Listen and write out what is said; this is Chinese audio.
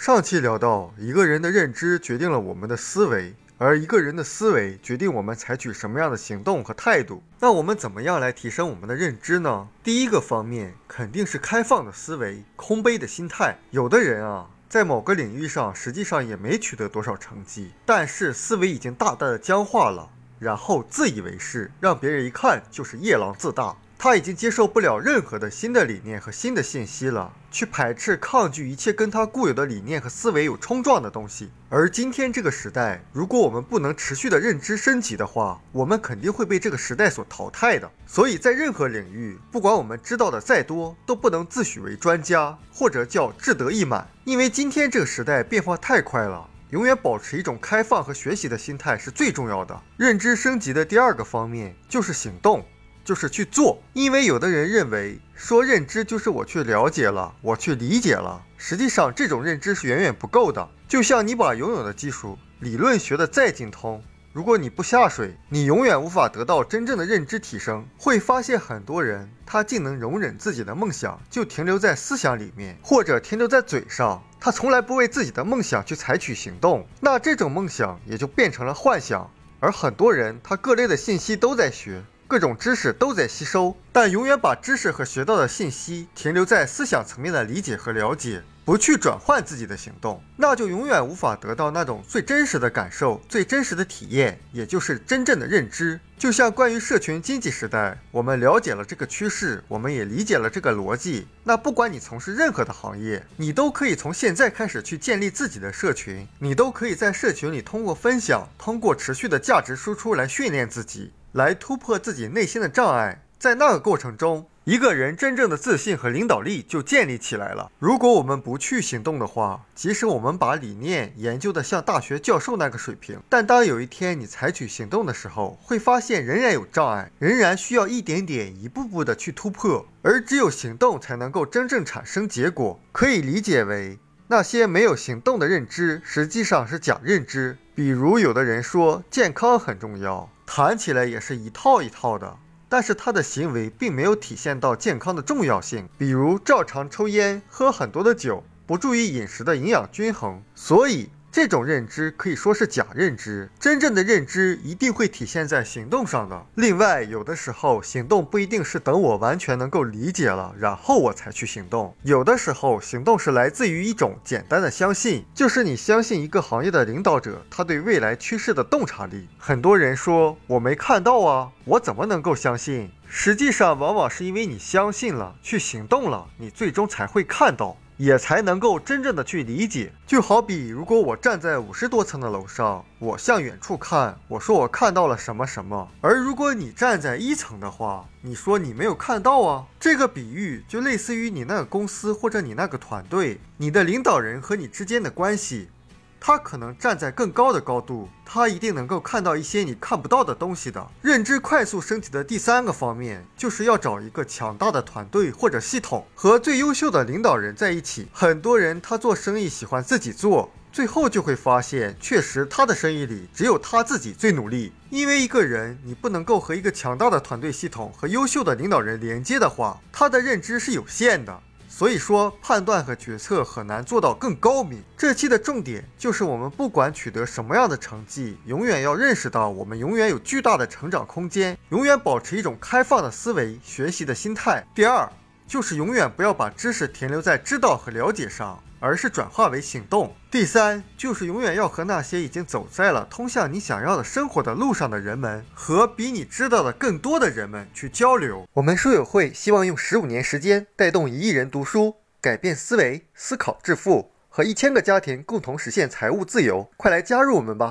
上期聊到，一个人的认知决定了我们的思维，而一个人的思维决定我们采取什么样的行动和态度。那我们怎么样来提升我们的认知呢？第一个方面肯定是开放的思维、空杯的心态。有的人啊，在某个领域上实际上也没取得多少成绩，但是思维已经大大的僵化了，然后自以为是，让别人一看就是夜郎自大。他已经接受不了任何的新的理念和新的信息了，去排斥、抗拒一切跟他固有的理念和思维有冲撞的东西。而今天这个时代，如果我们不能持续的认知升级的话，我们肯定会被这个时代所淘汰的。所以在任何领域，不管我们知道的再多，都不能自诩为专家，或者叫志得意满，因为今天这个时代变化太快了。永远保持一种开放和学习的心态是最重要的。认知升级的第二个方面就是行动。就是去做，因为有的人认为说认知就是我去了解了，我去理解了，实际上这种认知是远远不够的。就像你把游泳的技术理论学的再精通，如果你不下水，你永远无法得到真正的认知提升。会发现很多人他竟能容忍自己的梦想就停留在思想里面，或者停留在嘴上，他从来不为自己的梦想去采取行动，那这种梦想也就变成了幻想。而很多人他各类的信息都在学。各种知识都在吸收，但永远把知识和学到的信息停留在思想层面的理解和了解，不去转换自己的行动，那就永远无法得到那种最真实的感受、最真实的体验，也就是真正的认知。就像关于社群经济时代，我们了解了这个趋势，我们也理解了这个逻辑。那不管你从事任何的行业，你都可以从现在开始去建立自己的社群，你都可以在社群里通过分享，通过持续的价值输出来训练自己。来突破自己内心的障碍，在那个过程中，一个人真正的自信和领导力就建立起来了。如果我们不去行动的话，即使我们把理念研究的像大学教授那个水平，但当有一天你采取行动的时候，会发现仍然有障碍，仍然需要一点点、一步步的去突破。而只有行动才能够真正产生结果。可以理解为，那些没有行动的认知实际上是假认知。比如，有的人说健康很重要。谈起来也是一套一套的，但是他的行为并没有体现到健康的重要性，比如照常抽烟、喝很多的酒，不注意饮食的营养均衡，所以。这种认知可以说是假认知，真正的认知一定会体现在行动上的。另外，有的时候行动不一定是等我完全能够理解了，然后我才去行动。有的时候，行动是来自于一种简单的相信，就是你相信一个行业的领导者，他对未来趋势的洞察力。很多人说我没看到啊，我怎么能够相信？实际上，往往是因为你相信了，去行动了，你最终才会看到。也才能够真正的去理解。就好比，如果我站在五十多层的楼上，我向远处看，我说我看到了什么什么；而如果你站在一层的话，你说你没有看到啊。这个比喻就类似于你那个公司或者你那个团队，你的领导人和你之间的关系。他可能站在更高的高度，他一定能够看到一些你看不到的东西的。认知快速升级的第三个方面，就是要找一个强大的团队或者系统，和最优秀的领导人在一起。很多人他做生意喜欢自己做，最后就会发现，确实他的生意里只有他自己最努力。因为一个人你不能够和一个强大的团队系统和优秀的领导人连接的话，他的认知是有限的。所以说，判断和决策很难做到更高明。这期的重点就是，我们不管取得什么样的成绩，永远要认识到，我们永远有巨大的成长空间，永远保持一种开放的思维、学习的心态。第二，就是永远不要把知识停留在知道和了解上。而是转化为行动。第三，就是永远要和那些已经走在了通向你想要的生活的路上的人们，和比你知道的更多的人们去交流。我们书友会希望用十五年时间带动一亿人读书，改变思维，思考致富，和一千个家庭共同实现财务自由。快来加入我们吧！